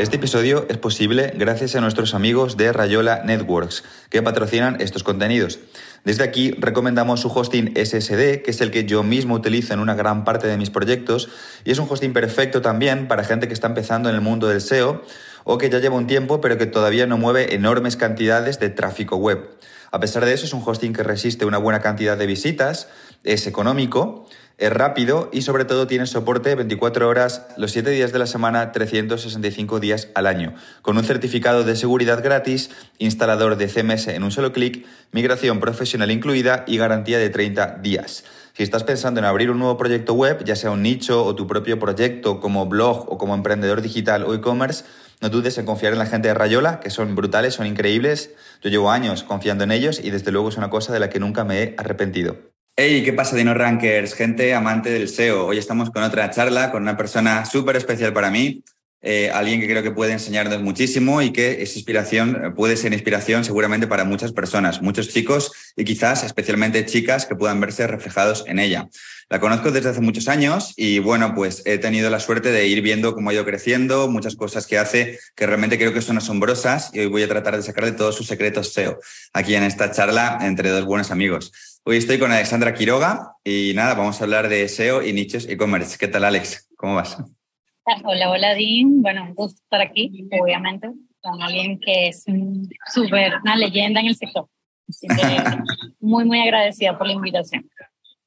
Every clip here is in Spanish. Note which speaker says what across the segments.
Speaker 1: Este episodio es posible gracias a nuestros amigos de Rayola Networks, que patrocinan estos contenidos. Desde aquí recomendamos su hosting SSD, que es el que yo mismo utilizo en una gran parte de mis proyectos, y es un hosting perfecto también para gente que está empezando en el mundo del SEO o que ya lleva un tiempo pero que todavía no mueve enormes cantidades de tráfico web. A pesar de eso, es un hosting que resiste una buena cantidad de visitas, es económico, es rápido y sobre todo tiene soporte 24 horas los 7 días de la semana, 365 días al año, con un certificado de seguridad gratis, instalador de CMS en un solo clic, migración profesional incluida y garantía de 30 días. Si estás pensando en abrir un nuevo proyecto web, ya sea un nicho o tu propio proyecto como blog o como emprendedor digital o e-commerce, no dudes en confiar en la gente de Rayola, que son brutales, son increíbles. Yo llevo años confiando en ellos y desde luego es una cosa de la que nunca me he arrepentido. Hey, ¿qué pasa, Dino Rankers? Gente amante del SEO. Hoy estamos con otra charla con una persona súper especial para mí, eh, alguien que creo que puede enseñarnos muchísimo y que es inspiración, puede ser inspiración seguramente para muchas personas, muchos chicos y quizás especialmente chicas que puedan verse reflejados en ella. La conozco desde hace muchos años y bueno, pues he tenido la suerte de ir viendo cómo ha ido creciendo, muchas cosas que hace que realmente creo que son asombrosas y hoy voy a tratar de sacar de todos sus secretos SEO aquí en esta charla entre dos buenos amigos. Hoy estoy con Alexandra Quiroga y nada, vamos a hablar de SEO y nichos e-commerce. ¿Qué tal, Alex? ¿Cómo vas?
Speaker 2: Hola, hola, Dean. Bueno, un gusto estar aquí, obviamente, con alguien que es súper una leyenda en el sector. muy, muy agradecida por la invitación.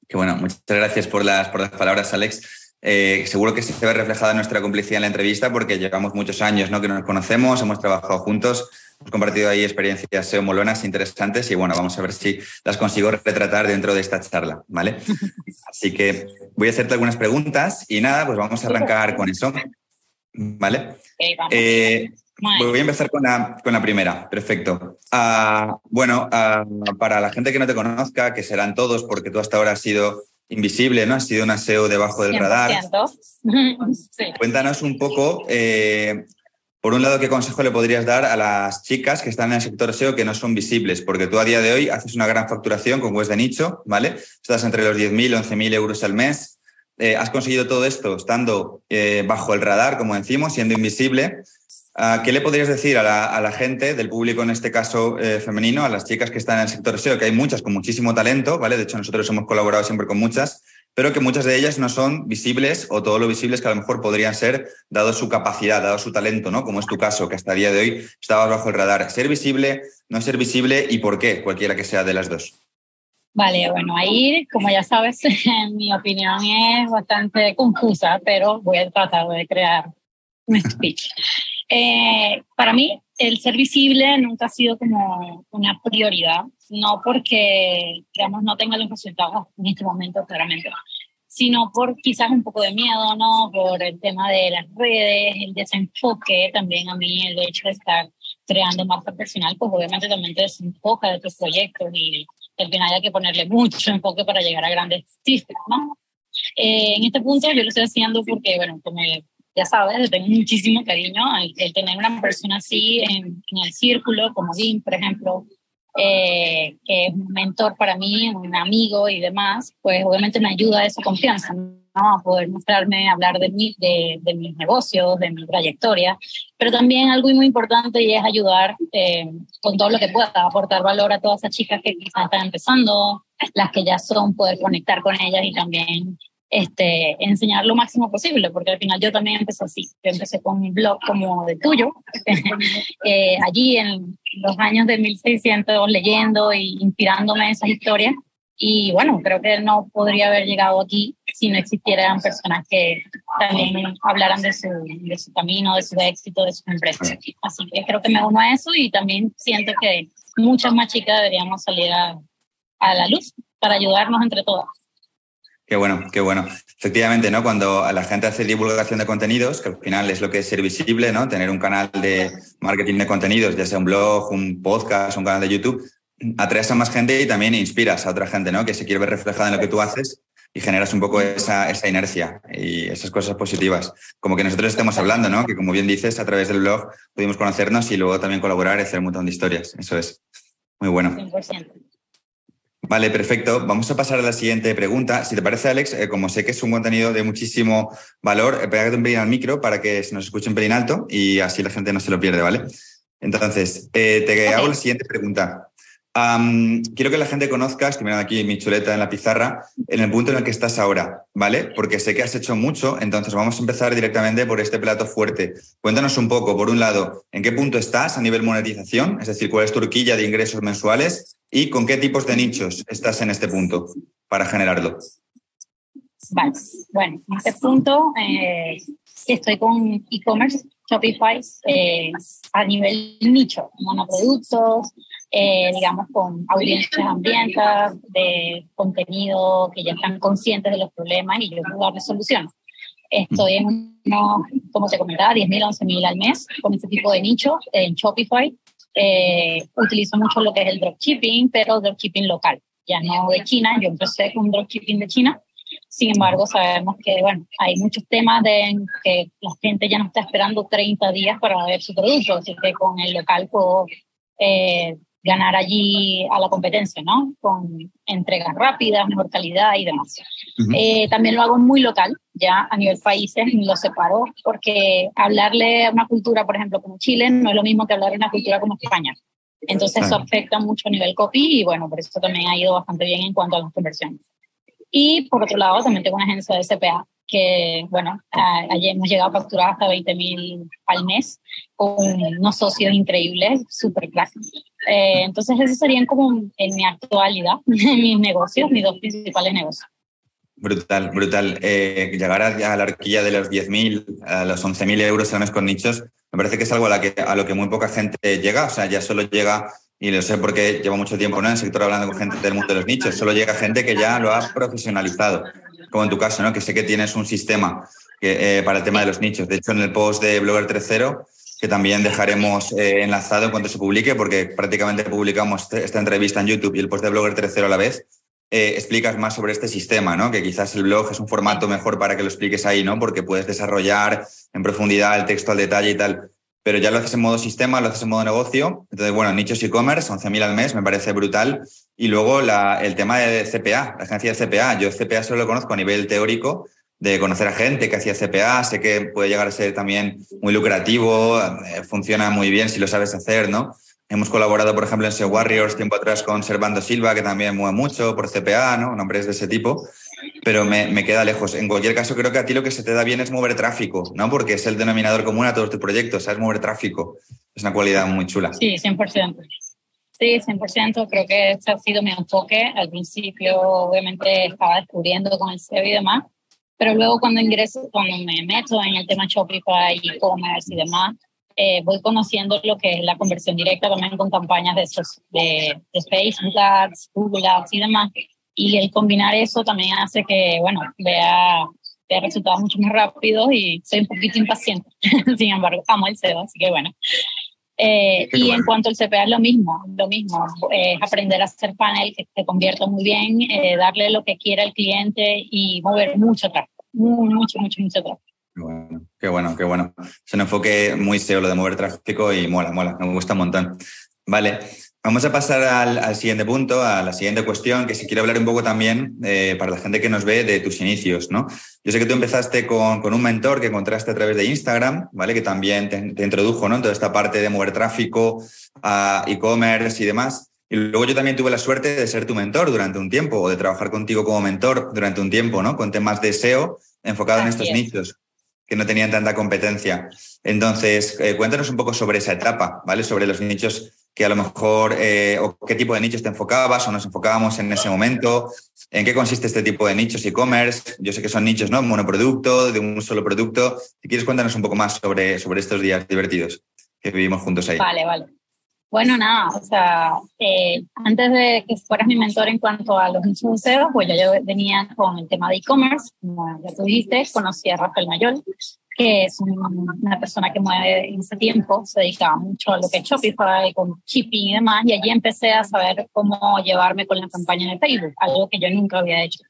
Speaker 1: Qué bueno, muchas gracias por las, por las palabras, Alex. Eh, seguro que se ve reflejada nuestra complicidad en la entrevista porque llevamos muchos años ¿no? que nos conocemos, hemos trabajado juntos compartido ahí experiencias SEO molonas interesantes y bueno, vamos a ver si las consigo retratar dentro de esta charla, ¿vale? Así que voy a hacerte algunas preguntas y nada, pues vamos a arrancar con eso, ¿vale? Eh, voy a empezar con la, con la primera, perfecto. Uh, bueno, uh, para la gente que no te conozca, que serán todos porque tú hasta ahora has sido invisible, ¿no? Has sido un SEO debajo del radar. Sí. Cuéntanos un poco eh, por un lado, ¿qué consejo le podrías dar a las chicas que están en el sector SEO que no son visibles? Porque tú a día de hoy haces una gran facturación con webs de nicho, ¿vale? Estás entre los 10.000, 11.000 euros al mes. Eh, has conseguido todo esto estando eh, bajo el radar, como decimos, siendo invisible. Ah, ¿Qué le podrías decir a la, gente del público, en este caso eh, femenino, a las chicas que están en el sector SEO, que hay muchas con muchísimo talento, ¿vale? De hecho, nosotros hemos colaborado siempre con muchas, pero que muchas de ellas no son visibles o todo lo visibles que a lo mejor podrían ser, dado su capacidad, dado su talento, ¿no? Como es tu caso, que hasta el día de hoy estabas bajo el radar. Ser visible, no ser visible y por qué, cualquiera que sea de las dos.
Speaker 2: Vale, bueno, ahí, como ya sabes, mi opinión es bastante confusa, pero voy a tratar de crear un speech. Eh, para mí, el ser visible nunca ha sido como una prioridad, no porque, digamos, no tenga los resultados en este momento, claramente, sino por quizás un poco de miedo, ¿no? Por el tema de las redes, el desenfoque, también a mí el hecho de estar creando marca personal, pues obviamente también te desenfoca de tus proyectos y al final hay que ponerle mucho enfoque para llegar a grandes cifras, ¿no? Eh, en este punto yo lo estoy haciendo porque, bueno, como ya sabes, le tengo muchísimo cariño el, tener una persona así en, en, el círculo, como Dean, por ejemplo, eh, que es un mentor para mí, un amigo y demás, pues obviamente me ayuda a esa confianza, ¿no? A poder mostrarme, hablar de, de, de mis negocios, de mi trayectoria, pero también algo muy importante y es ayudar eh, con todo lo que pueda, aportar valor a todas esas chicas que quizás están empezando, las que ya son, poder conectar con ellas y también este, enseñar lo máximo posible, porque al final yo también empecé así. Yo empecé con un blog como de tuyo, eh, allí en los años de 1600, leyendo e inspirándome esas historias. Y bueno, creo que no podría haber llegado aquí si no existieran personas que también hablaran de su, de su camino, de su éxito, de su empresa. Así que creo que me uno a eso y también siento que muchas más chicas deberíamos salir a, a la luz para ayudarnos entre todas.
Speaker 1: Qué bueno, qué bueno. Efectivamente, ¿no? Cuando la gente hace divulgación de contenidos, que al final es lo que es ser visible, ¿no? Tener un canal de marketing de contenidos, ya sea un blog, un podcast, un canal de YouTube, atraes a más gente y también inspiras a otra gente, ¿no? Que se quiere ver reflejada en lo que tú haces y generas un poco esa, inercia y esas cosas positivas. Como que nosotros estemos hablando, ¿no? Que como bien dices, a través del blog pudimos conocernos y luego también colaborar y hacer un montón de historias. Eso es muy bueno. 100%. Vale, perfecto. Vamos a pasar a la siguiente pregunta. Si te parece, Alex, eh, como sé que es un contenido de muchísimo valor, eh, pégate un pelín al micro para que se nos escuche un pelín alto y así la gente no se lo pierde, ¿vale? Entonces, eh, te hago la siguiente pregunta quiero que la gente conozca, estoy mirando aquí mi chuleta en la pizarra, en el punto en el que estás ahora, ¿vale? Porque sé que has hecho mucho, entonces vamos a empezar directamente por este plato fuerte. Cuéntanos un poco, por un lado, en qué punto estás a nivel monetización, es decir, cuál es tu horquilla de ingresos mensuales y con qué tipos de nichos estás en este punto para generarlo.
Speaker 2: Vale, bueno, en este punto eh, estoy con e-commerce, Shopify, eh, a nivel nicho, monoproductos, eh, digamos, con audiencias hambrientas, de contenido que ya están conscientes de los problemas y yo puedo darles soluciones. Estoy en unos, como te comentaba, 10.000, 11.000 al mes con este tipo de nicho en Shopify. Eh, utilizo mucho lo que es el dropshipping, pero dropshipping local, ya no de China. Yo empecé con dropshipping de China. Sin embargo, sabemos que bueno, hay muchos temas de que la gente ya no está esperando 30 días para ver su producto, así que con el local puedo eh, ganar allí a la competencia, ¿no? Con entregas rápidas, mejor calidad y demás. Eh, también lo hago muy local, ya a nivel países, lo separo, porque hablarle a una cultura, por ejemplo, como Chile, no es lo mismo que hablar a una cultura como España. Entonces eso afecta mucho a nivel copy y bueno, por eso también ha ido bastante bien en cuanto a las conversiones. Y por otro lado, también tengo una agencia de CPA que, bueno, ayer hemos llegado a facturar hasta 20 mil al mes con unos socios increíbles, súper clásicos. Eh, entonces, esos serían como en mi actualidad mis negocios, mis dos principales negocios.
Speaker 1: Brutal, brutal. Eh, llegar a, la horquilla de los 10.000, a los 11.000 euros al mes con nichos, me parece que es algo a, la que, a lo que muy poca gente llega. O sea, ya solo llega, y lo sé porque llevo mucho tiempo ¿no? en el sector hablando con gente del mundo de los nichos, solo llega gente que ya lo ha profesionalizado, como en tu caso, ¿no? que sé que tienes un sistema eh, para el tema de los nichos. De hecho, en el post de Blogger 3.0 que también dejaremos eh, enlazado en cuanto se publique, porque prácticamente publicamos este, esta entrevista en YouTube y el post de Blogger 3.0 a la vez. Eh, explicas más sobre este sistema, ¿no? Que quizás el blog es un formato mejor para que lo expliques ahí, ¿no? Porque puedes desarrollar en profundidad el texto al detalle y tal. Pero ya lo haces en modo sistema, lo haces en modo negocio. Entonces, bueno, nichos e-commerce, 11.000 al mes, me parece brutal. Y luego el tema de CPA, la agencia de CPA. Yo CPA solo lo conozco a nivel teórico, de conocer a gente que hacía CPA, sé que puede llegar a ser también muy lucrativo, eh, funciona muy bien si lo sabes hacer, ¿no? Hemos colaborado, por ejemplo, en SEO Warriors tiempo atrás con Servando Silva, que también mueve mucho por CPA, ¿no? Nombres de ese tipo, pero me, me, queda lejos. En cualquier caso, creo que a ti lo que se te da bien es mover tráfico, ¿no? Porque es el denominador común a todos tus proyectos, sabes mover tráfico. Es una cualidad muy chula.
Speaker 2: Sí, 100%. Sí, 100%. Creo que ese ha sido mi enfoque. Al principio, obviamente, estaba descubriendo con el SEO y demás, pero luego cuando ingreso, cuando me meto en el tema Shopify, e-commerce y demás, eh, voy conociendo lo que es la conversión directa también con campañas de, esos, de, de Facebook Ads, Google Ads y demás. Y el combinar eso también hace que, bueno, vea, vea resultados mucho más rápidos y soy un poquito impaciente. Sin embargo, amo el SEO, así que bueno. Eh, y en cuanto al CPA lo mismo, lo mismo, es aprender a hacer panel que se convierta muy bien, eh, darle lo que quiera al cliente y mover mucho tráfico, mucho, mucho, mucho tráfico.
Speaker 1: Qué bueno, qué bueno, qué bueno. Es un enfoque muy SEO lo de mover tráfico y mola, mola, me gusta un montón. Vale, vamos a pasar al, siguiente punto, a la siguiente cuestión, que si quiero hablar un poco también eh, para la gente que nos ve de tus inicios, ¿no? Yo sé que tú empezaste con, con un mentor que encontraste a través de Instagram, ¿vale? Que también te, introdujo, ¿no? En toda esta parte de mover tráfico, a e-commerce y demás. Y luego yo también tuve la suerte de ser tu mentor durante un tiempo o de trabajar contigo como mentor durante un tiempo, ¿no? Con temas de SEO enfocado en estos nichos que no tenían tanta competencia. Entonces, eh, cuéntanos un poco sobre esa etapa, ¿vale? Sobre los nichos que a lo mejor, eh, o qué tipo de nichos te enfocabas o nos enfocábamos en ese momento, en qué consiste este tipo de nichos e-commerce. Yo sé que son nichos, ¿no? Monoproducto, de un solo producto. Si quieres, cuéntanos un poco más sobre, sobre estos días divertidos que vivimos juntos ahí.
Speaker 2: Vale, vale. Bueno, nada, o sea, eh, antes de que fueras mi mentor en cuanto a los nichos pues ya yo venía con el tema de e-commerce, como ya tú dijiste, conocí a Rafael Mayol, que es una persona que mueve en ese tiempo, se dedicaba mucho a lo que es Shopify, con shipping y demás, y allí empecé a saber cómo llevarme con la campaña de Facebook, algo que yo nunca había hecho.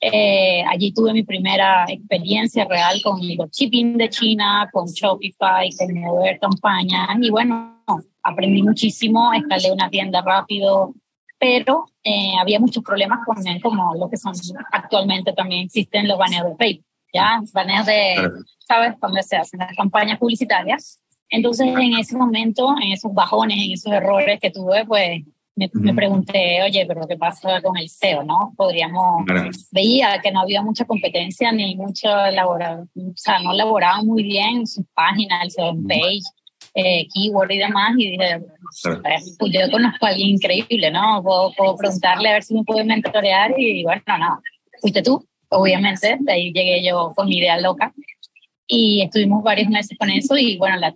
Speaker 2: Eh, allí tuve mi primera experiencia real con el shipping de China, con Shopify, con mover campañas, y bueno, aprendí muchísimo, escalé una tienda rápido, pero eh, había muchos problemas con como lo que son actualmente también existen los baneos de Facebook, ¿ya? Baneos de, ¿sabes? Cuando se hacen las campañas publicitarias. Entonces, en ese momento, en esos bajones, en esos errores que tuve, pues me, pregunté, oye, pero ¿qué pasa con el SEO, no? Podríamos, veía que no había mucha competencia ni mucho elaborado, o sea, no elaboraba muy bien sus páginas, el SEO page, eh, keyword y demás, y dije, pues yo conozco a alguien increíble, ¿no? Puedo, puedo preguntarle a ver si me puede mentorear y bueno, no, fuiste tú, obviamente, de ahí llegué yo con mi idea loca y estuvimos varios meses con eso y bueno, la,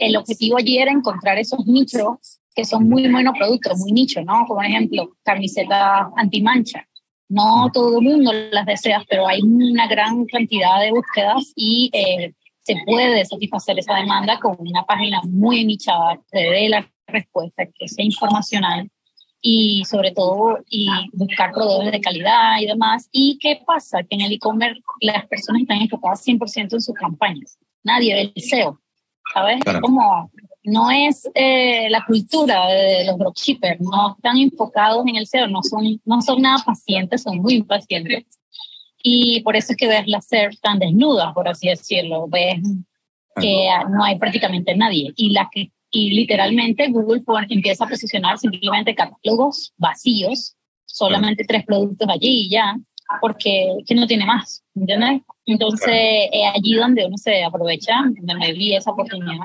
Speaker 2: el objetivo allí era encontrar esos nichos que son muy buenos productos, muy nichos, ¿no? Como ejemplo, camisetas antimancha. No todo el mundo las desea, pero hay una gran cantidad de búsquedas y eh, se puede satisfacer esa demanda con una página muy nichada que dé la respuesta, que sea informacional y sobre todo y buscar proveedores de calidad y demás. ¿Y qué pasa? Que en el e-commerce las personas están enfocadas 100% en sus campañas. Nadie ve el SEO, ¿sabes? Como no es eh, la cultura de los dropshippers, no están enfocados en el SEO, no son, no son nada pacientes, son muy impacientes. Y por eso es que ves las SERP tan desnudas, por así decirlo, ves que no hay prácticamente nadie. Y, la que, y literalmente Google empieza a posicionar simplemente catálogos vacíos, solamente tres productos allí y ya, porque que no tiene más, ¿entiendes? Entonces, es allí donde uno se aprovecha, donde me vi esa oportunidad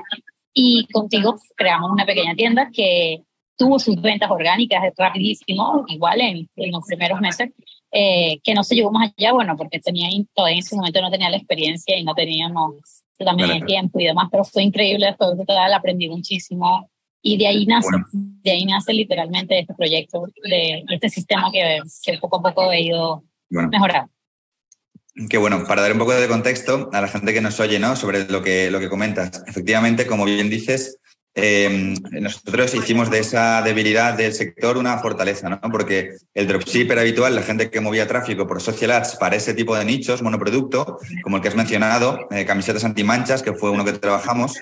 Speaker 2: y contigo creamos una pequeña tienda que tuvo sus ventas orgánicas rapidísimo, igual en, en los primeros meses, eh, que no se llevó más allá, bueno, porque tenía, todavía en ese momento no tenía la experiencia y no teníamos también el tiempo y demás, pero fue increíble, después de total aprendí muchísimo y de ahí nace, de ahí nace literalmente este proyecto, de, este sistema que, que poco a poco he ido mejorando.
Speaker 1: Que bueno, para dar un poco de contexto a la gente que nos oye, ¿no? Sobre lo que, lo que comentas. Efectivamente, como bien dices, eh, nosotros hicimos de esa debilidad del sector una fortaleza, ¿no? Porque el dropshipper habitual, la gente que movía tráfico por social ads para ese tipo de nichos, monoproducto, como el que has mencionado, eh, camisetas antimanchas, que fue uno que trabajamos,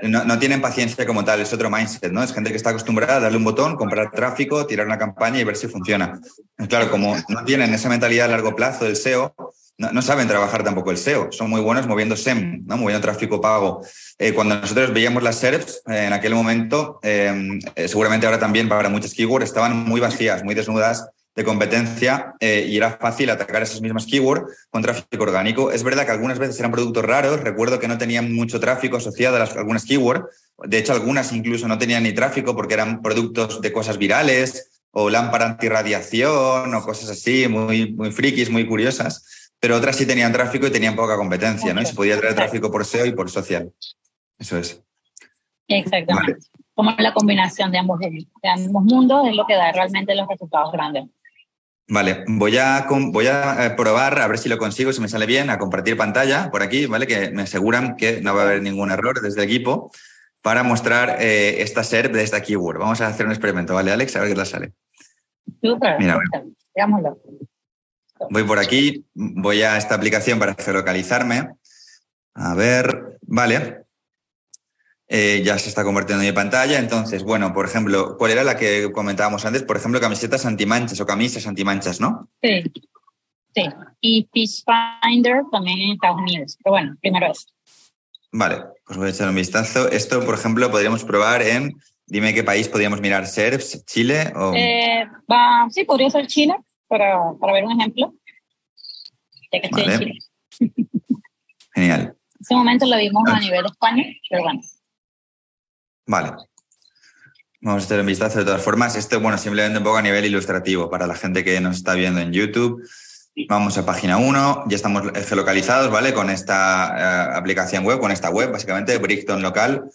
Speaker 1: no, no, tienen paciencia como tal, es otro mindset, ¿no? Es gente que está acostumbrada a darle un botón, comprar tráfico, tirar una campaña y ver si funciona. Claro, como no tienen esa mentalidad a largo plazo del SEO, no, saben trabajar tampoco el SEO, son muy buenos moviendo SEM, ¿no? moviendo tráfico pago. Eh, cuando nosotros veíamos las SERPs eh, en aquel momento, eh, seguramente ahora también para muchas keywords, estaban muy vacías, muy desnudas de competencia y era fácil atacar esas mismas keywords con tráfico orgánico. Es verdad que algunas veces eran productos raros, recuerdo que no tenían mucho tráfico asociado a las, algunas keywords, de hecho algunas incluso no tenían ni tráfico porque eran productos de cosas virales o lámpara antirradiación o cosas así, muy, muy frikis, muy curiosas pero otras sí tenían tráfico y tenían poca competencia, ¿no? Y se podía traer tráfico por SEO y por social. Eso es.
Speaker 2: Exactamente. Como la combinación de ambos, de ambos mundos es lo que da realmente los resultados grandes.
Speaker 1: Vale, voy a, voy a eh, probar, a ver si lo consigo, si me sale bien, a compartir pantalla por aquí, ¿vale? Que me aseguran que no va a haber ningún error desde el equipo para mostrar eh, esta SERP de esta keyword. Vamos a hacer un experimento, ¿vale, Alex? A ver qué tal sale.
Speaker 2: Súper, Mira, veámoslo.
Speaker 1: Voy por aquí, voy a esta aplicación para geolocalizarme. A ver, vale. Eh, ya se está convirtiendo en mi pantalla. Entonces, bueno, por ejemplo, ¿cuál era la que comentábamos antes? Por ejemplo, camisetas antimanchas o camisas antimanchas, ¿no?
Speaker 2: Sí. Sí. Y Fish Finder también en Estados Unidos. Pero bueno, primero es.
Speaker 1: Vale, pues voy a echar un vistazo. Esto, por ejemplo, podríamos probar en. Dime qué país podríamos mirar, ¿SERPS, Chile o...?
Speaker 2: Eh, sí, podría ser Chile para, para ver un ejemplo, ya que estoy en Chile.
Speaker 1: Genial.
Speaker 2: En ese momento lo vimos a nivel España, pero bueno.
Speaker 1: Vale. Vamos a hacer un vistazo de todas formas. Esto, bueno, simplemente un poco a nivel ilustrativo para la gente que nos está viendo en YouTube. Vamos a página 1, ya estamos geolocalizados, ¿vale? Con esta eh, aplicación web, con esta web, básicamente, Brickton local,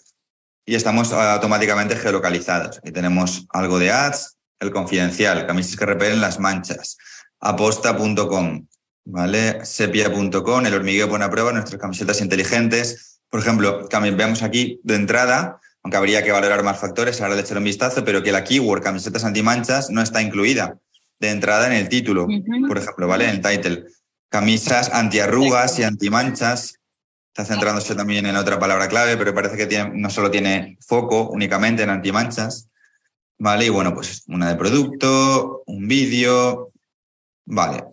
Speaker 1: y estamos automáticamente geolocalizados. Y tenemos algo de ads, el confidencial, camisas que repelen las manchas, aposta.com, ¿vale? Sepia.com, el hormigueo pone a prueba nuestras camisetas inteligentes. Por ejemplo, veamos aquí de entrada, aunque habría que valorar más factores, ahora le echaré un vistazo, pero que la keyword camisetas antimanchas no está incluida de entrada en el título, por ejemplo, ¿vale? En el title. Camisas antiarrugas y antimanchas. Está centrándose también en otra palabra clave, pero parece que tiene, no solo tiene foco únicamente en antimanchas. Vale, y bueno, pues una de producto, un vídeo. Vale,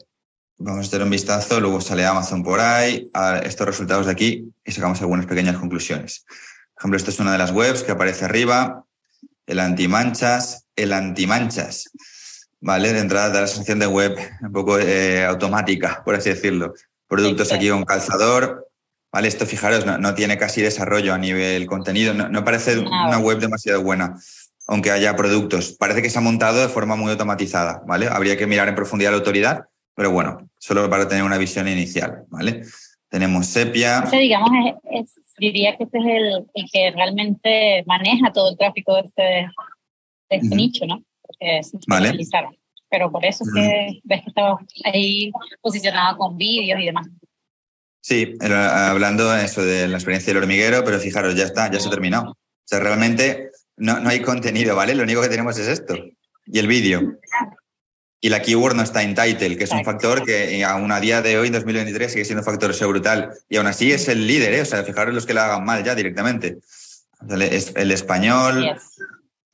Speaker 1: vamos a hacer un vistazo, luego sale Amazon por ahí, a estos resultados de aquí y sacamos algunas pequeñas conclusiones. Por ejemplo, esta es una de las webs que aparece arriba, el antimanchas, el antimanchas. Vale, de entrada da la sensación de web un poco eh, automática, por así decirlo. Productos aquí con calzador. Vale, esto fijaros, no, tiene casi desarrollo a nivel contenido, no, parece una web demasiado buena aunque haya productos. Parece que se ha montado de forma muy automatizada, ¿vale? Habría que mirar en profundidad la autoridad, pero bueno, solo para tener una visión inicial, ¿vale? Tenemos Sepia.
Speaker 2: Ese, digamos, diría que este es el, que realmente maneja todo el tráfico de este, este nicho, ¿no? Porque es
Speaker 1: vale.
Speaker 2: Pero por eso es que ves que estaba ahí posicionado con vídeos y demás.
Speaker 1: Sí, hablando de eso de la experiencia del hormiguero, pero fijaros, ya está, ya se ha terminado. O sea, realmente no, no hay contenido, ¿vale? Lo único que tenemos es esto y el vídeo. Y la keyword no está en title, que es un factor que aún a día de hoy, 2023, sigue siendo un factor brutal. Y aún así es el líder, ¿eh? O sea, fijaros los que lo hagan mal ya directamente. El, español,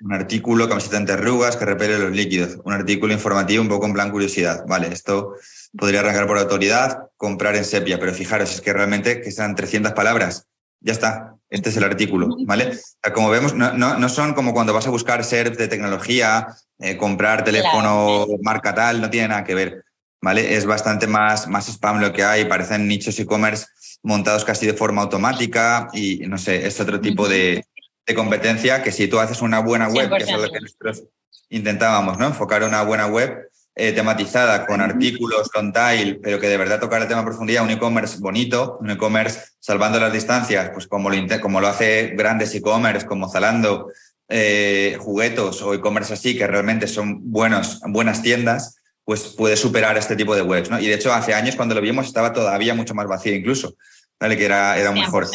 Speaker 1: un artículo, camiseta en terrugas que repele los líquidos. Un artículo informativo un poco en plan curiosidad. Vale, esto podría arrancar por autoridad, comprar en sepia, pero fijaros, es que realmente que sean 300 palabras. Ya está, este es el artículo, ¿vale? Como vemos, no, no, son como cuando vas a buscar SERP de tecnología, eh, comprar teléfono marca tal, no tiene nada que ver, ¿vale? Es bastante más, más spam lo que hay, parecen nichos e-commerce montados casi de forma automática y no sé, es otro tipo de, de competencia que si tú haces una buena web, que es lo que nosotros intentábamos, ¿no? Enfocar una buena web, eh, tematizada con artículos, con tile, pero que de verdad tocar el tema en profundidad, un e-commerce bonito, un e-commerce salvando las distancias, pues como lo, como lo hace grandes e-commerce como Zalando, eh, juguetos o e-commerce así, que realmente son buenos, buenas tiendas, pues puede superar este tipo de webs. ¿no? Y de hecho, hace años cuando lo vimos estaba todavía mucho más vacío incluso, ¿vale? que era, era mejor.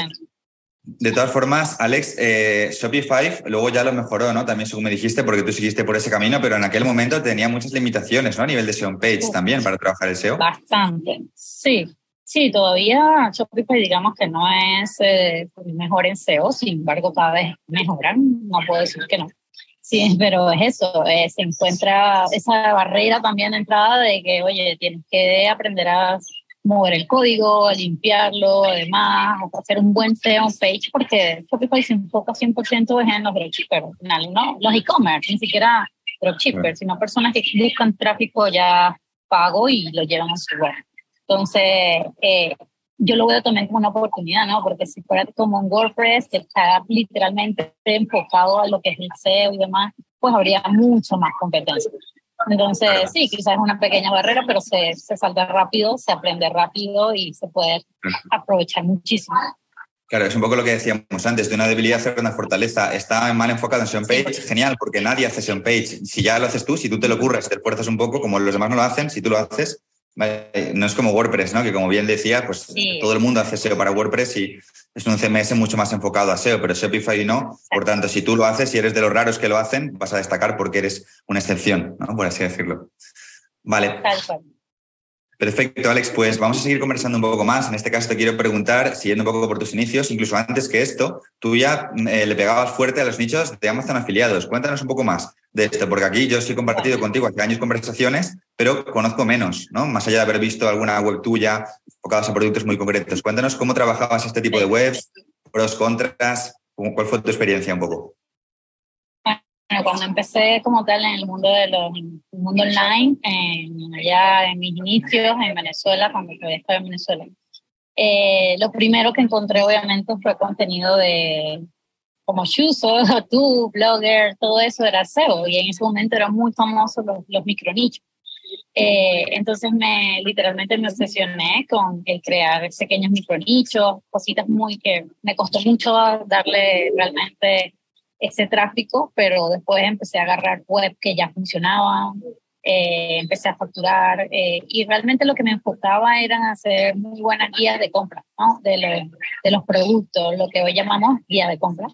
Speaker 1: De todas formas, Alex, eh, Shopify luego ya lo mejoró, ¿no? También según me dijiste, porque tú seguiste por ese camino, pero en aquel momento tenía muchas limitaciones, ¿no? A nivel de SEO page también para trabajar el SEO.
Speaker 2: Bastante, sí. Sí, todavía Shopify digamos que no es eh, mejor en SEO, sin embargo cada vez mejoran, no puedo decir que no. Sí, pero es eso, eh, se encuentra esa barrera también de entrada de que, oye, tienes que aprender a mover el código, limpiarlo, además, hacer un buen SEO page, porque Shopify se enfoca 100% en los dropshippers, ¿no? Los e-commerce, ni siquiera dropshippers, sino personas que buscan tráfico ya pago y lo llevan a su web. Entonces, eh, yo lo veo también como una oportunidad, ¿no? Porque si fuera como un WordPress que está literalmente enfocado a lo que es el SEO y demás, pues habría mucho más competencia. Entonces, sí, quizás es una pequeña barrera, pero se, se salta rápido, se aprende rápido y se puede aprovechar muchísimo.
Speaker 1: Claro, es un poco lo que decíamos antes, de una debilidad hacer una fortaleza. Está mal enfocado en SEO Page, genial, porque nadie hace SEO Page. Si ya lo haces tú, si tú te lo ocurres, te esfuerzas un poco, como los demás no lo hacen, si tú lo haces, no es como WordPress, ¿no? Que como bien decía, pues todo el mundo hace SEO para WordPress y es un CMS mucho más enfocado a SEO, pero Shopify no. Por tanto, si tú lo haces, si eres de los raros que lo hacen, vas a destacar porque eres una excepción, ¿no? Por así decirlo. Vale. Perfecto, Alex. Pues vamos a seguir conversando un poco más. En este caso te quiero preguntar, siguiendo un poco por tus inicios, incluso antes que esto, tú ya eh, le pegabas fuerte a los nichos de Amazon afiliados. Cuéntanos un poco más de esto, porque aquí yo sí he compartido contigo hace años conversaciones, pero conozco menos, ¿no? Más allá de haber visto alguna web tuya enfocada a productos muy concretos. Cuéntanos cómo trabajabas este tipo de webs, pros, contras, cuál fue tu experiencia un poco.
Speaker 2: Bueno, cuando empecé como tal en el mundo de los, mundo online, en, allá en mis inicios en Venezuela, cuando todavía estaba en Venezuela, eh, lo primero que encontré obviamente fue contenido de como Shuso, tú, Blogger, todo eso era SEO y en ese momento eran muy famosos los, los micronichos. Eh, entonces me literalmente me obsesioné con el crear pequeños micronichos, cositas muy que me costó mucho darle realmente ese tráfico, pero después empecé a agarrar web que ya funcionaban, eh, empecé a facturar eh, y realmente lo que me enfocaba era hacer muy buenas guías de compra, ¿no? de, de los productos, lo que hoy llamamos guía de compra.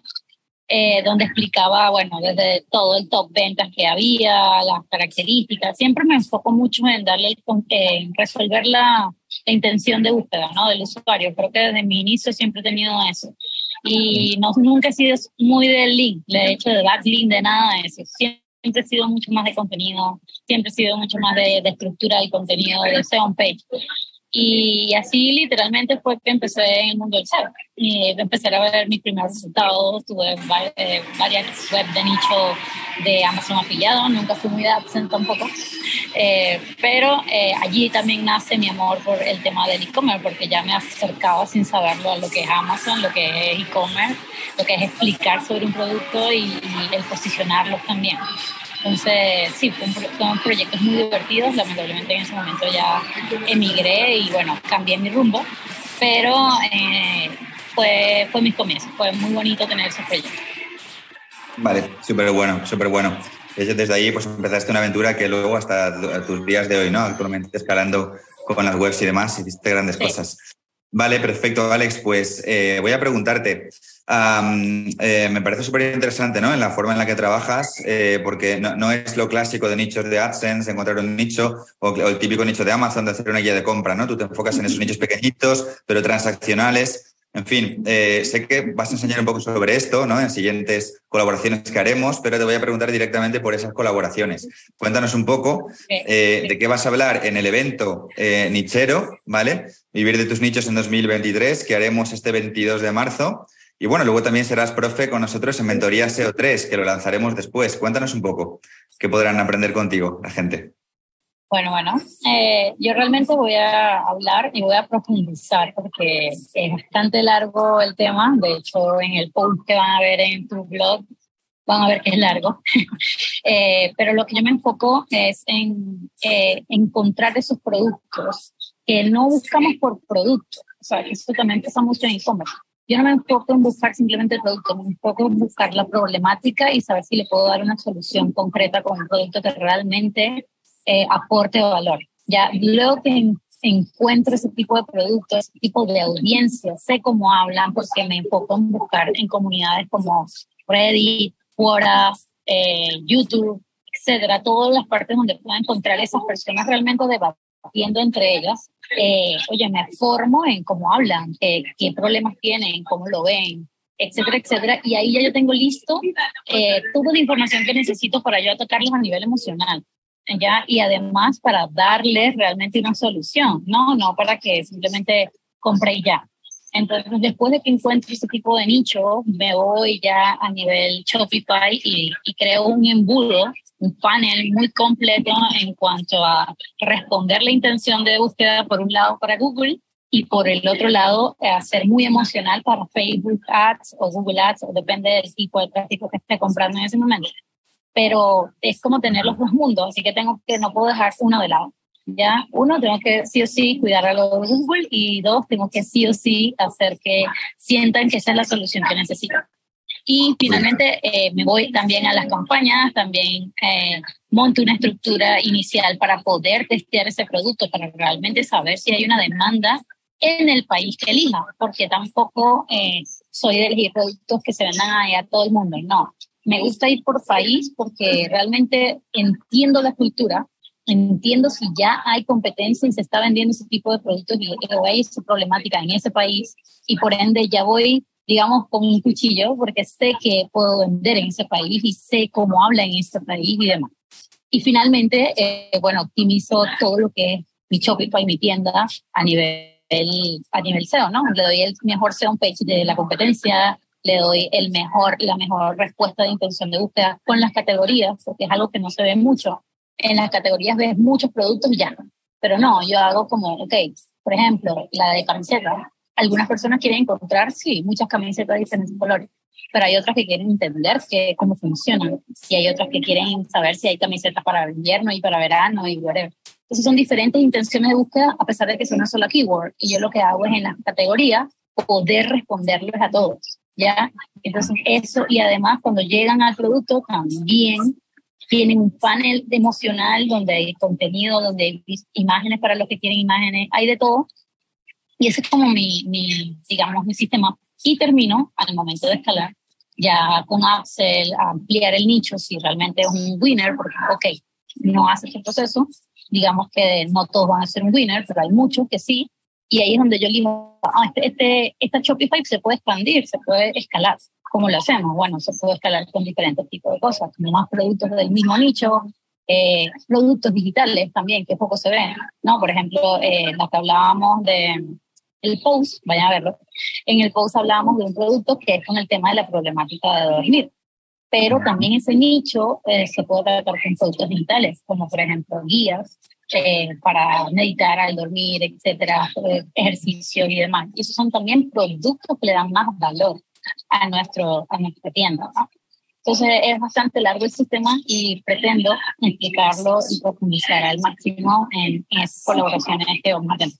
Speaker 2: Eh, donde explicaba, bueno, desde todo el top ventas que había, las características. Siempre me enfoco mucho en darle, en resolver la, la, intención de búsqueda, ¿no? Del usuario. Creo que desde mi inicio siempre he tenido eso. Y no, nunca he sido muy del link, de hecho, de backlink, de nada de eso. Siempre he sido mucho más de contenido, siempre he sido mucho más de, de estructura del contenido, de SEO page. Y así literalmente fue que empecé en el mundo del SEO. Y empecé a ver mis primeros resultados, tuve eh, varias web de nicho de Amazon afiliado, nunca fui muy de AdSense tampoco, eh, pero eh, allí también nace mi amor por el tema del e-commerce, porque ya me acercaba sin saberlo a lo que es Amazon, lo que es e-commerce, lo que es explicar sobre un producto y, y el posicionarlo también. Entonces, sí, fueron proyectos muy divertidos. Lamentablemente en ese momento ya emigré y bueno, cambié mi rumbo, pero eh, fue, fue mis comienzos. Fue muy bonito tener esos proyectos.
Speaker 1: Vale, súper bueno, súper bueno. Desde ahí pues empezaste una aventura que luego hasta tus días de hoy, ¿no? Actualmente escalando con las webs y demás, hiciste grandes cosas. Vale, perfecto, Alex. Pues eh, voy a preguntarte, eh, me parece súper interesante ¿no? en la forma en la que trabajas, eh, porque no, es lo clásico de nichos de AdSense, encontrar un nicho o, el típico nicho de Amazon de hacer una guía de compra. ¿no? Tú te enfocas en esos nichos pequeñitos, pero transaccionales. En fin, eh, sé que vas a enseñar un poco sobre esto ¿no? en siguientes colaboraciones que haremos, pero te voy a preguntar directamente por esas colaboraciones. Cuéntanos un poco de qué vas a hablar en el evento nichero, ¿vale? Vivir de tus nichos en 2023, que haremos este 22 de marzo. Y bueno, luego también serás profe con nosotros en Mentoría SEO 3, que lo lanzaremos después. Cuéntanos un poco qué podrán aprender contigo la gente.
Speaker 2: Bueno, bueno, eh, yo realmente voy a hablar y voy a profundizar porque es bastante largo el tema. De hecho, en el post que van a ver en tu blog, van a ver que es largo. Eh, pero lo que yo me enfoco es en eh, encontrar esos productos que no buscamos por producto. O sea, eso también pasa mucho en e-commerce yo no me enfoco en buscar simplemente el producto, me enfoco en buscar la problemática y saber si le puedo dar una solución concreta con un producto que realmente eh, aporte valor. Ya luego que encuentro ese tipo de productos, ese tipo de audiencia, sé cómo hablan porque me enfoco en buscar en comunidades como Reddit, Quora, eh, YouTube, etcétera, todas las partes donde pueda encontrar esas personas realmente debatiendo entre ellas eh, oye, me formo en cómo hablan, qué problemas tienen, cómo lo ven, etcétera, etcétera. Y ahí ya yo tengo listo eh, todo la información que necesito para yo tocarlos a nivel emocional. ¿ya? Y además para darles realmente una solución, no, no para que simplemente compre y ya. Entonces, después de que encuentre ese tipo de nicho, me voy ya a nivel Shopify y, y creo un embudo un panel muy completo en cuanto a responder la intención de búsqueda por un lado para Google y por el otro lado hacer muy emocional para Facebook Ads o Google Ads, o depende del tipo de tráfico que esté comprando en ese momento. Pero es como tener los dos mundos, así que tengo que no puedo dejar uno de lado. Ya, uno, tengo que sí o sí cuidar a los Google y dos, tengo que sí o sí hacer que sientan que esa es la solución que necesitan. Y finalmente eh, me voy también a las campañas, también eh, monto una estructura inicial para poder testear ese producto, para realmente saber si hay una demanda en el país que elija, porque tampoco eh, soy de elegir productos que se vendan a todo el mundo, no. Me gusta ir por país porque realmente entiendo la cultura, entiendo si ya hay competencia y se está vendiendo ese tipo de productos y hay esa problemática en ese país y por ende ya voy digamos, con un cuchillo, porque sé que puedo vender en ese país y sé cómo habla en ese país y demás. Y finalmente, eh, bueno, optimizo todo lo que es mi Shopify, mi tienda a nivel, a nivel SEO, ¿no? Le doy el mejor SEO page de la competencia, le doy el mejor, la mejor respuesta de intención de búsqueda con las categorías, porque es algo que no se ve mucho. En las categorías ves muchos productos y ya, pero no, yo hago como, ok, por ejemplo, la de camiseta, algunas personas quieren encontrar, sí, muchas camisetas de diferentes colores, pero hay otras que quieren entender que, cómo funcionan y hay otras que quieren saber si hay camisetas para invierno y para verano y whatever. Entonces son diferentes intenciones de búsqueda a pesar de que son una sola keyword y yo lo que hago es en las categorías poder responderles a todos, ¿ya? Entonces eso y además cuando llegan al producto también tienen un panel emocional donde hay contenido, donde hay imágenes para los que quieren imágenes, hay de todo y ese es como mi, mi, digamos, mi sistema. Y termino al momento de escalar ya con Axel ampliar el nicho si realmente es un winner, porque, ok, no hace ese proceso, digamos que no todos van a ser un winner, pero hay muchos que sí, Y ahí es donde yo digo, ah, este, este, esta Shopify se puede expandir, se puede escalar. ¿Cómo lo hacemos? Bueno, se puede escalar con diferentes tipos de cosas, como más productos del mismo nicho, eh, productos digitales también, que poco se ven, ¿no? Por ejemplo, eh, la que hablábamos de el post, vayan a verlo, en el post hablábamos de un producto que es con el tema de la problemática de dormir, pero también ese nicho eh, se puede tratar con productos digitales, como por ejemplo guías eh, para meditar al dormir, etcétera, ejercicio y demás. Y esos son también productos que le dan más valor a, nuestro, a nuestra tienda. Entonces es bastante largo el sistema y pretendo explicarlo y profundizar al máximo en, en esas colaboraciones que vamos a tener.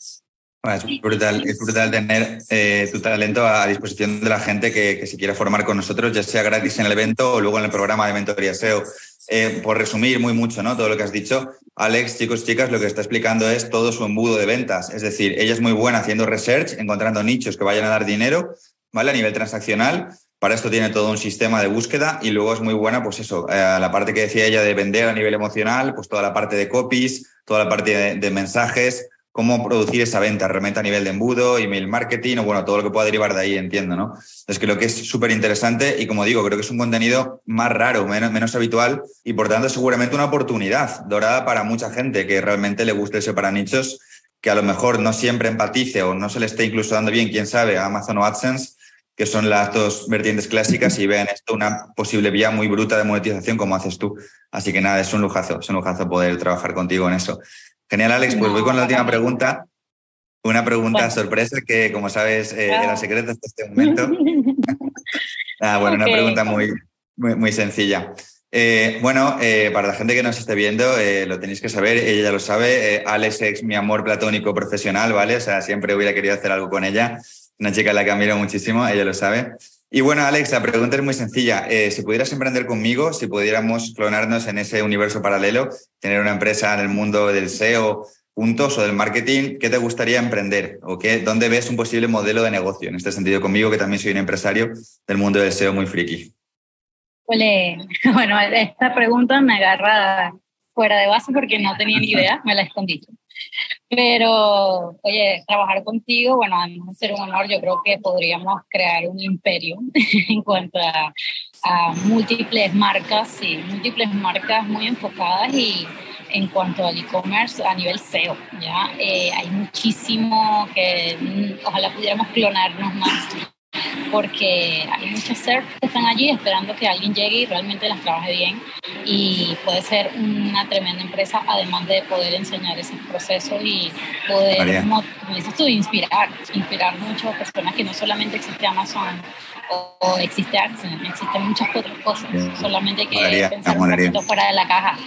Speaker 1: Es brutal, es brutal tener eh, tu talento a disposición de la gente que, que, se quiera formar con nosotros, ya sea gratis en el evento o luego en el programa de mentoría SEO. Eh, por resumir muy mucho ¿no? todo lo que has dicho, Alex, chicos, chicas, lo que está explicando es todo su embudo de ventas. Es decir, ella es muy buena haciendo research, encontrando nichos que vayan a dar dinero, ¿vale? A nivel transaccional, para esto tiene todo un sistema de búsqueda y luego es muy buena, pues eso, eh, la parte que decía ella de vender a nivel emocional, pues toda la parte de copies, toda la parte de, mensajes, cómo producir esa venta realmente a nivel de embudo, email marketing o bueno, todo lo que pueda derivar de ahí, entiendo, ¿no? Es que lo que es súper interesante y como digo, creo que es un contenido más raro, menos, menos habitual y por tanto seguramente una oportunidad dorada para mucha gente que realmente le guste ese para nichos, que a lo mejor no siempre empatice o no se le esté incluso dando bien, quién sabe, a Amazon o AdSense, que son las dos vertientes clásicas y vean esto una posible vía muy bruta de monetización como haces tú. Así que nada, es un lujazo, es un lujazo poder trabajar contigo en eso. Genial, Alex, pues voy con la última pregunta. Una pregunta sorpresa que, como sabes, eh, era secreta hasta este momento. ah, bueno, una pregunta muy, muy, muy sencilla. Eh, bueno, eh, para la gente que nos esté viendo, lo tenéis que saber, ella ya lo sabe, Alex es mi amor platónico profesional, ¿vale? O sea, siempre hubiera querido hacer algo con ella una chica a la que admiro muchísimo, ella lo sabe. Y bueno, Alex, la pregunta es muy sencilla. Eh, si pudieras emprender conmigo, si pudiéramos clonarnos en ese universo paralelo, tener una empresa en el mundo del SEO juntos o del marketing, ¿qué te gustaría emprender? ¿O qué, dónde ves un posible modelo de negocio? En este sentido, conmigo, que también soy un empresario del mundo del SEO muy friki.
Speaker 2: Bueno, esta pregunta me agarra fuera de base porque no tenía ni idea, me la escondí. Pero, oye, trabajar contigo, bueno, además de ser un honor, yo creo que podríamos crear un imperio en cuanto a, múltiples marcas, sí, múltiples marcas muy enfocadas y en cuanto al e-commerce a nivel SEO, ¿ya? Eh, hay muchísimo que mm, ojalá pudiéramos clonarnos más porque hay muchas surf que están allí esperando que alguien llegue y realmente las trabaje bien. Y puede ser una tremenda empresa además de poder enseñar ese proceso y poder, como, dices tú, inspirar, inspirar muchas personas que no solamente existe Amazon o, existe Accent, existen muchas otras cosas, solamente hay que pensar un poquito fuera de la caja.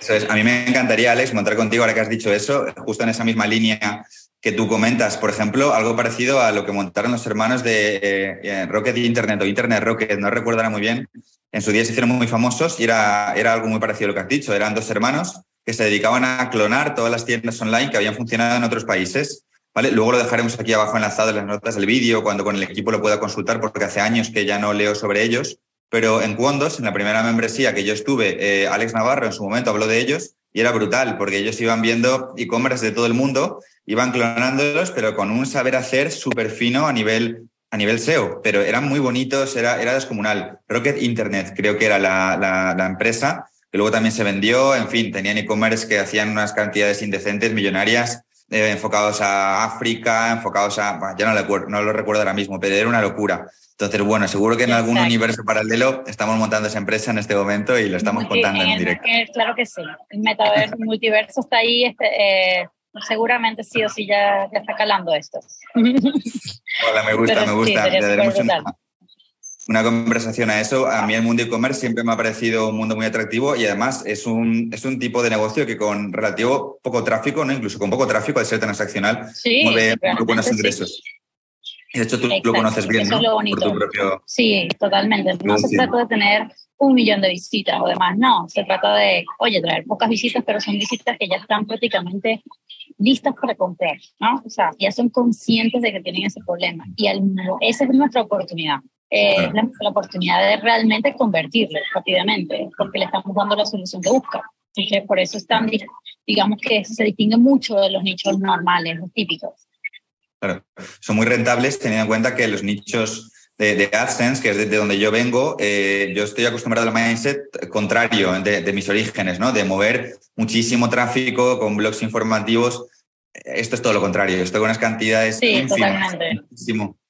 Speaker 1: Eso es. A mí me encantaría, Alex, montar contigo ahora que has dicho eso, justo en esa misma línea que tú comentas, por ejemplo, algo parecido a lo que montaron los hermanos de eh, Rocket Internet o Internet Rocket, no recuerdo muy bien. En su día se hicieron muy famosos y era, era algo muy parecido a lo que has dicho. Eran dos hermanos que se dedicaban a clonar todas las tiendas online que habían funcionado en otros países. ¿vale? Luego lo dejaremos aquí abajo enlazado en las notas del vídeo cuando con el equipo lo pueda consultar porque hace años que ya no leo sobre ellos. Pero en Quondos, en la primera membresía que yo estuve, eh, Alex Navarro en su momento habló de ellos y era brutal porque ellos iban viendo e-commerce de todo el mundo, iban clonándolos, pero con un saber hacer súper fino a nivel, a nivel SEO, pero eran muy bonitos, era, era descomunal. Rocket Internet creo que era la, la, empresa, que luego también se vendió, en fin, tenían e-commerce que hacían unas cantidades indecentes, millonarias, eh, enfocados a África, enfocados a, ya no lo, no lo recuerdo ahora mismo, pero era una locura. Entonces, bueno, seguro que en algún universo paralelo estamos montando esa empresa en este momento y lo estamos contando en, directo.
Speaker 2: claro que sí. El metaverso, multiverso está ahí. Este, eh, seguramente sí o sí ya, está calando esto.
Speaker 1: Hola, me gusta, me gusta. una, una, conversación a eso. A mí el mundo e-commerce siempre me ha parecido un mundo muy atractivo y además es un, es un tipo de negocio que con relativo poco tráfico, ¿no? incluso con poco tráfico, al ser transaccional, mueve buenos ingresos. De hecho, tú lo conoces bien, ¿no?
Speaker 2: Sí, totalmente. No se trata de tener un millón de visitas o demás, no. Se trata de, oye, traer pocas visitas, pero son visitas que ya están prácticamente listas para comprar, ¿no? O sea, ya son conscientes de que tienen ese problema. Y al, esa es nuestra oportunidad. Eh, la, oportunidad de realmente convertirlo rápidamente, porque le estamos dando la solución que busca. Así que por eso están, digamos que se distingue mucho de los nichos normales, los típicos
Speaker 1: Claro, son muy rentables teniendo en cuenta que los nichos de, AdSense, que es de, donde yo vengo, eh, yo estoy acostumbrado al mindset contrario de, mis orígenes, ¿no? De mover muchísimo tráfico con blogs informativos. Esto es todo lo contrario. Esto con unas cantidades
Speaker 2: sí,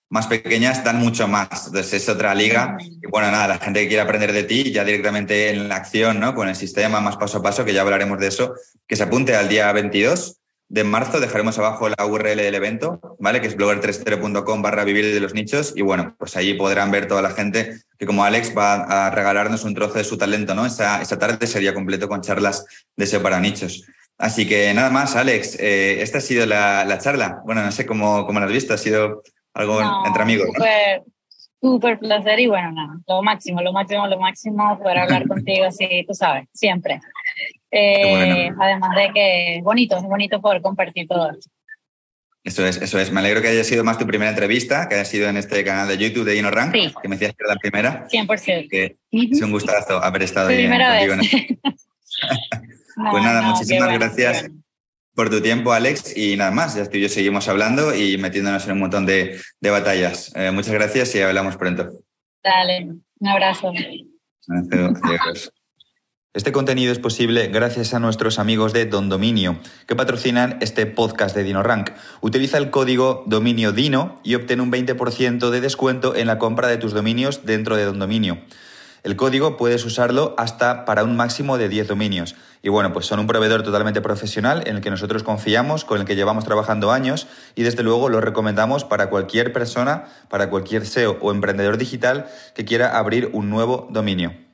Speaker 1: más pequeñas dan mucho más. Entonces es otra liga. Y bueno, nada, la gente que quiere aprender de ti ya directamente en la acción, ¿no? Con el sistema más paso a paso, que ya hablaremos de eso, que se apunte al día 22 de marzo. Dejaremos abajo la URL del evento, ¿vale? Que es blogger30.com barra vivir de los nichos. Y bueno, pues allí podrán ver toda la gente que como Alex va a regalarnos un trozo de su talento, ¿no? Esa, esa tarde sería completo con charlas de SEO para nichos. Así que nada más, Alex, eh, esta ha sido la, charla. Bueno, no sé cómo, cómo la has visto, ha sido algo entre amigos.
Speaker 2: Súper, súper placer y bueno, nada, lo máximo, lo máximo, lo máximo, poder hablar contigo así, tú sabes, siempre. Eh, además de que es bonito, es bonito poder compartir todo
Speaker 1: eso. es, eso es. Me alegro que haya sido más tu primera entrevista, que haya sido en este canal de YouTube de InnoRank, sí. que me decías que era la primera.
Speaker 2: 100%.
Speaker 1: Que Es un gustazo haber estado ahí contigo. pues nada, muchísimas gracias por tu tiempo, Alex. Y nada más, ya estoy yo seguimos hablando y metiéndonos en un montón de, de batallas. Eh, muchas gracias y hablamos pronto.
Speaker 2: Dale, un abrazo.
Speaker 1: Adiós. Este contenido es posible gracias a nuestros amigos de Don Dominio, que patrocinan este podcast de DinoRank. Utiliza el código dominio DINO y obtén un 20% de descuento en la compra de tus dominios dentro de Don Dominio. El código puedes usarlo hasta para un máximo de 10 dominios. Y bueno, pues son un proveedor totalmente profesional en el que nosotros confiamos, con el que llevamos trabajando años y desde luego lo recomendamos para cualquier persona, para cualquier SEO o emprendedor digital que quiera abrir un nuevo dominio.